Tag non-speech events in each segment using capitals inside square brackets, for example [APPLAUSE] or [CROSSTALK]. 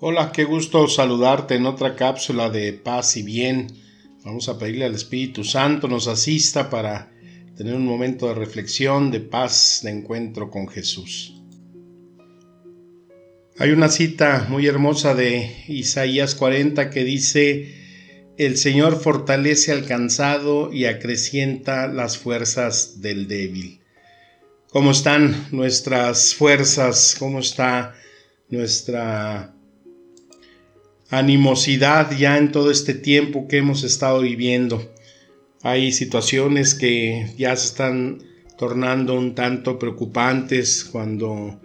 Hola, qué gusto saludarte en otra cápsula de paz y bien. Vamos a pedirle al Espíritu Santo nos asista para tener un momento de reflexión, de paz, de encuentro con Jesús. Hay una cita muy hermosa de Isaías 40 que dice, el Señor fortalece al cansado y acrecienta las fuerzas del débil. ¿Cómo están nuestras fuerzas? ¿Cómo está nuestra animosidad ya en todo este tiempo que hemos estado viviendo. Hay situaciones que ya se están tornando un tanto preocupantes cuando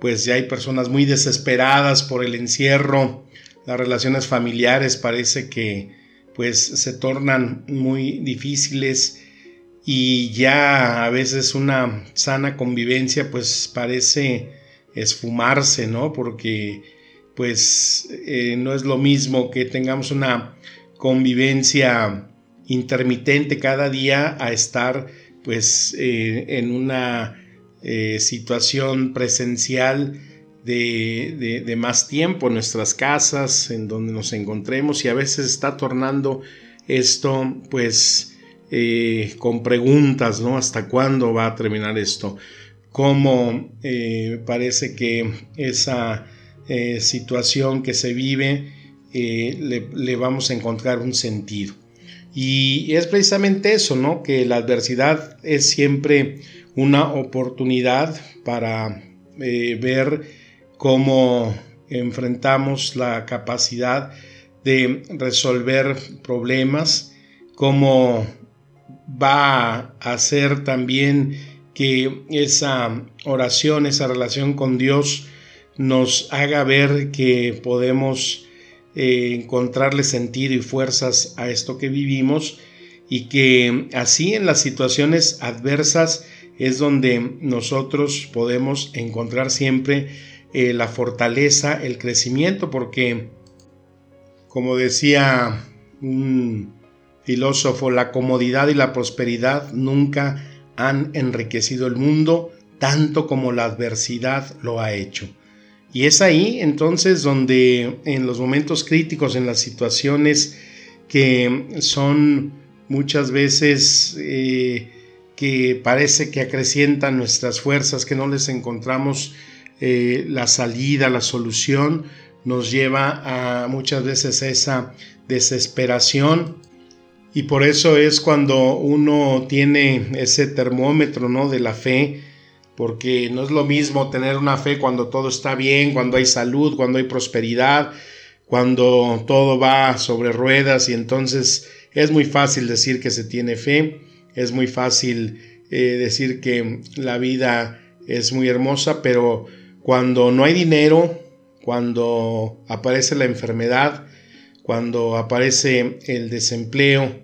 pues ya hay personas muy desesperadas por el encierro, las relaciones familiares parece que pues se tornan muy difíciles y ya a veces una sana convivencia pues parece esfumarse, ¿no? Porque pues eh, no es lo mismo que tengamos una convivencia intermitente cada día a estar pues eh, en una eh, situación presencial de, de, más tiempo en nuestras casas, en donde nos encontremos y a veces está tornando esto pues con preguntas, ¿no? ¿Hasta cuándo va a terminar esto? ¿Cómo parece que esa eh, situación que se vive, eh, le, vamos a encontrar un sentido. Y es precisamente eso, ¿no? Que la adversidad es siempre una oportunidad para eh, ver cómo enfrentamos la capacidad de resolver problemas, cómo va a hacer también que esa oración, esa relación con Dios nos haga ver que podemos eh, encontrarle sentido y fuerzas a esto que vivimos y que así en las situaciones adversas es donde nosotros podemos encontrar siempre eh, la fortaleza, el crecimiento, porque como decía un filósofo, la comodidad y la prosperidad nunca han enriquecido el mundo tanto como la adversidad lo ha hecho. Y es ahí entonces donde en los momentos críticos, en las situaciones que son muchas veces eh, que parece que acrecientan nuestras fuerzas, que no les encontramos eh, la salida, la solución, nos lleva a muchas veces esa desesperación. Y por eso es cuando uno tiene ese termómetro ¿no? de la fe, porque no es lo mismo tener una fe cuando todo está bien, cuando hay salud, cuando hay prosperidad, cuando todo va sobre ruedas y entonces es muy fácil decir que se tiene fe, es muy fácil eh, decir que la vida es muy hermosa, pero cuando no hay dinero, cuando aparece la enfermedad, cuando aparece el desempleo,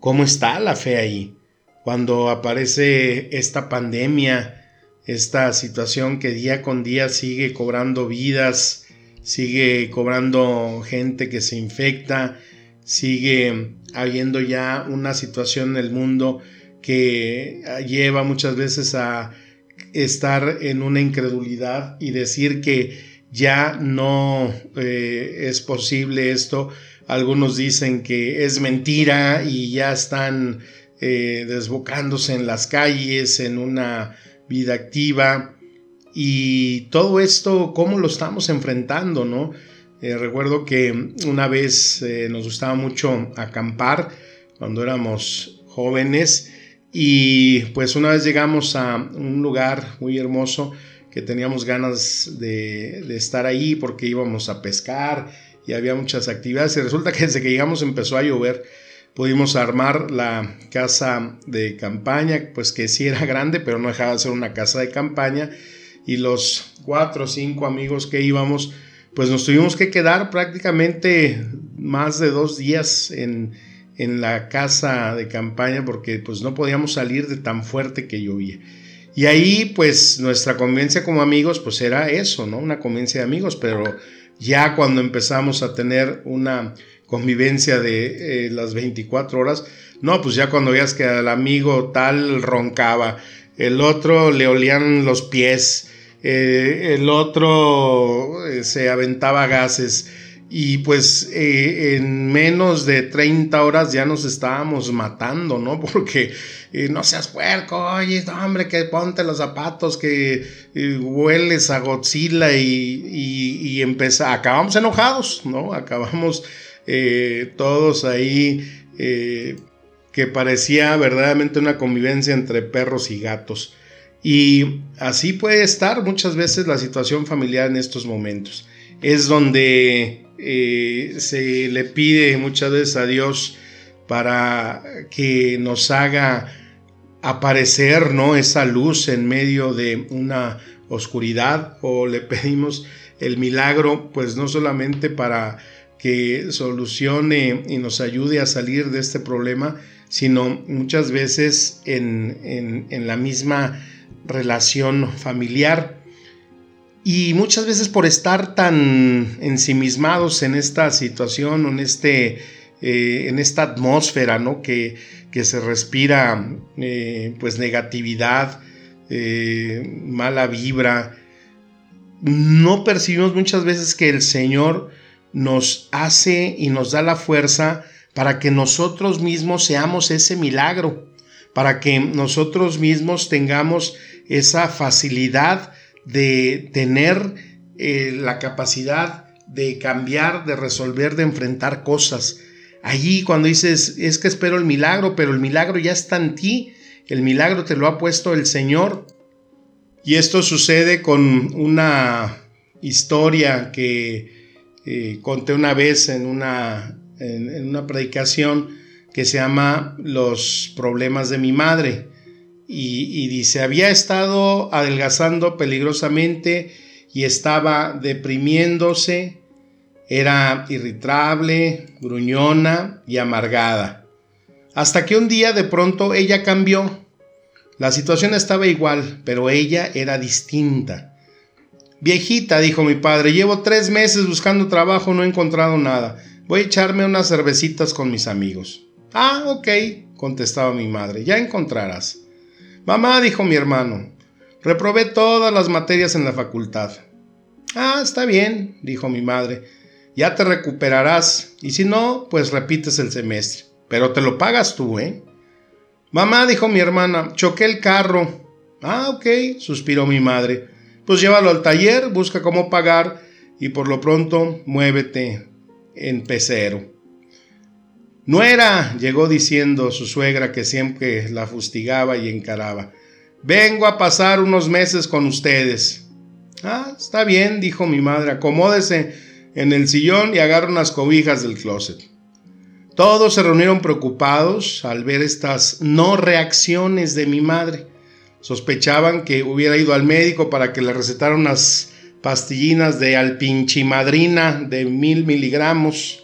¿cómo está la fe ahí? Cuando aparece esta pandemia, esta situación que día con día sigue cobrando vidas, sigue cobrando gente que se infecta, sigue habiendo ya una situación en el mundo que lleva muchas veces a estar en una incredulidad y decir que ya no eh, es posible esto. Algunos dicen que es mentira y ya están eh, desbocándose en las calles en una vida activa y todo esto, cómo lo estamos enfrentando, ¿no? Eh, recuerdo que una vez eh, nos gustaba mucho acampar cuando éramos jóvenes y pues una vez llegamos a un lugar muy hermoso que teníamos ganas de, de estar ahí porque íbamos a pescar y había muchas actividades y resulta que desde que llegamos empezó a llover pudimos armar la casa de campaña, pues que sí era grande, pero no dejaba de ser una casa de campaña. y los cuatro o cinco amigos que íbamos, pues nos tuvimos que quedar prácticamente más de dos días en, en la casa de campaña porque pues no podíamos salir de tan fuerte que llovía. Y ahí pues nuestra convivencia como amigos pues era eso, ¿no? Una convivencia de amigos, pero ya cuando empezamos a tener una convivencia de eh, las 24 horas, no, pues ya cuando veías que el amigo tal roncaba, el otro le olían los pies, eh, el otro eh, se aventaba gases y pues en menos de 30 horas ya nos estábamos matando, ¿no? [LAUGHS] Porque no seas puerco, oye, hombre, que ponte los zapatos, que hueles a Godzilla y, y, y acabamos enojados, ¿no? Acabamos eh, todos ahí, eh, que parecía verdaderamente una convivencia entre perros y gatos. Y así puede estar muchas veces la situación familiar en estos momentos. Es donde se le pide muchas veces a Dios para que nos haga aparecer ¿no? esa luz en medio de una oscuridad o le [LAUGHS] pedimos el milagro pues no solamente para que solucione y nos ayude a salir de este problema, sino muchas veces en, la misma relación familiar. Y muchas veces por estar tan ensimismados en esta situación, en, este, eh, en esta atmósfera ¿no? que, que se respira eh, pues negatividad, eh, mala vibra, no percibimos muchas veces que el Señor nos hace y nos da la fuerza para que nosotros mismos seamos ese milagro, para que nosotros mismos tengamos esa facilidad de tener eh, la capacidad de cambiar, de resolver, de enfrentar cosas. Allí cuando dices, es que espero el milagro, pero el milagro ya está en ti, el milagro te lo ha puesto el Señor. Y esto sucede con una historia que eh, conté una vez en una, en, una predicación que se llama Los problemas de mi madre. Y, dice, había estado adelgazando peligrosamente y estaba deprimiéndose, era irritable, gruñona y amargada. Hasta que un día de pronto ella cambió. La situación estaba igual, pero ella era distinta. Viejita, dijo mi padre, llevo tres meses buscando trabajo, no he encontrado nada. Voy a echarme unas cervecitas con mis amigos. Ah, ok, contestaba mi madre, ya encontrarás. Mamá, dijo mi hermano, reprobé todas las materias en la facultad. Ah, está bien, dijo mi madre, ya te recuperarás, y si no, pues repites el semestre, pero te lo pagas tú, ¿eh? Mamá, dijo mi hermana, choqué el carro. Ah, ok, suspiró mi madre pues llévalo al taller, busca cómo pagar y por lo pronto muévete en pecero. Nuera, llegó diciendo su suegra que siempre la fustigaba y encaraba. Vengo a pasar unos meses con ustedes. Ah, está bien, dijo mi madre, acomódese en el sillón y agarra unas cobijas del closet. Todos se reunieron preocupados al ver estas no reacciones de mi madre. Sospechaban que hubiera ido al médico para que le recetara unas pastillinas de alpinchimadrina de mil miligramos.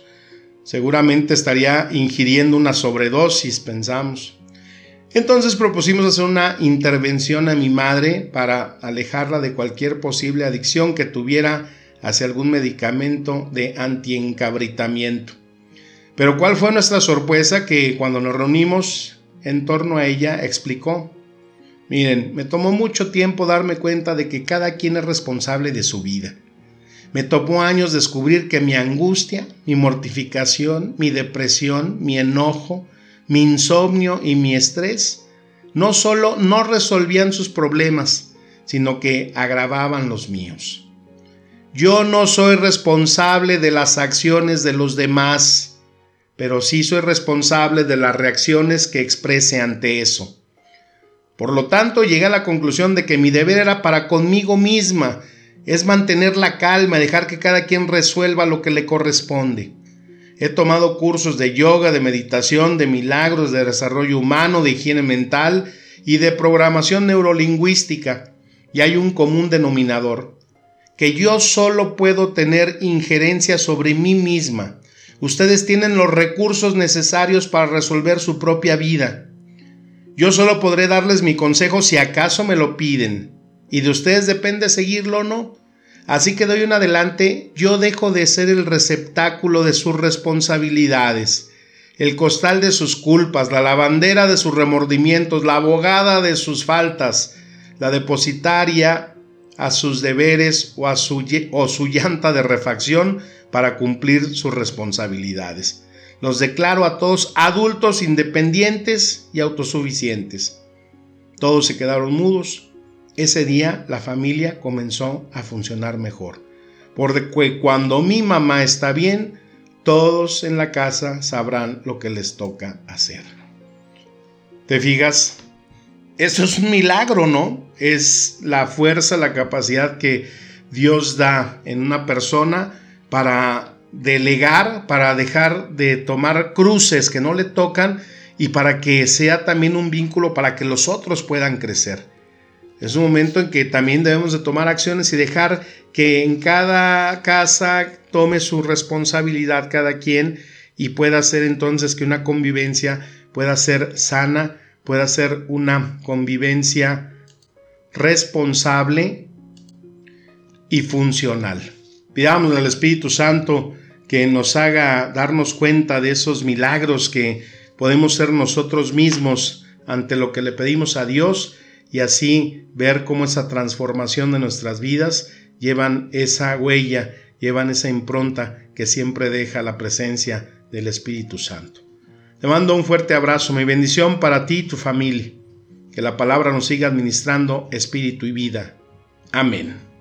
Seguramente estaría ingiriendo una sobredosis, pensamos. Entonces propusimos hacer una intervención a mi madre para alejarla de cualquier posible adicción que tuviera hacia algún medicamento de antiencabritamiento. Pero cuál fue nuestra sorpresa que cuando nos reunimos en torno a ella explicó, Miren, me tomó mucho tiempo darme cuenta de que cada quien es responsable de su vida. Me tomó años descubrir que mi angustia, mi mortificación, mi depresión, mi enojo, mi insomnio y mi estrés no solo no resolvían sus problemas, sino que agravaban los míos. Yo no soy responsable de las acciones de los demás, pero sí soy responsable de las reacciones que exprese ante eso. Por lo tanto, llegué a la conclusión de que mi deber era para conmigo misma, es mantener la calma, dejar que cada quien resuelva lo que le corresponde. He tomado cursos de yoga, de meditación, de milagros, de desarrollo humano, de higiene mental y de programación neurolingüística. y hay un común denominador, que yo solo puedo tener injerencia sobre mí misma. Ustedes tienen los recursos necesarios para resolver su propia vida. Yo solo podré darles mi consejo si acaso me lo piden, y de ustedes depende seguirlo o no. Así que de hoy en adelante yo dejo de ser el receptáculo de sus responsabilidades, el costal de sus culpas, la lavandera de sus remordimientos, la abogada de sus faltas, la depositaria a sus deberes o, a su, o su llanta de refacción para cumplir sus responsabilidades. Los declaro a todos adultos independientes y autosuficientes. Todos se quedaron mudos, ese día la familia comenzó a funcionar mejor. Porque cuando mi mamá está bien, todos en la casa sabrán lo que les toca hacer. ¿Te fijas? Eso es un milagro, ¿no? Es la fuerza, la capacidad que Dios da en una persona para delegar, para dejar de tomar cruces que no le tocan y para que sea también un vínculo para que los otros puedan crecer. Es un momento en que también debemos de tomar acciones y dejar que en cada casa tome su responsabilidad cada quien y pueda hacer entonces que una convivencia pueda ser sana, pueda ser una convivencia responsable y funcional. Pidamos al Espíritu Santo que nos haga darnos cuenta de esos milagros que podemos ser nosotros mismos ante lo que le pedimos a Dios y así ver cómo esa transformación de nuestras vidas llevan esa huella, llevan esa impronta que siempre deja la presencia del Espíritu Santo. Te mando un fuerte abrazo, mi bendición para ti y tu familia. Que la palabra nos siga administrando espíritu y vida. Amén.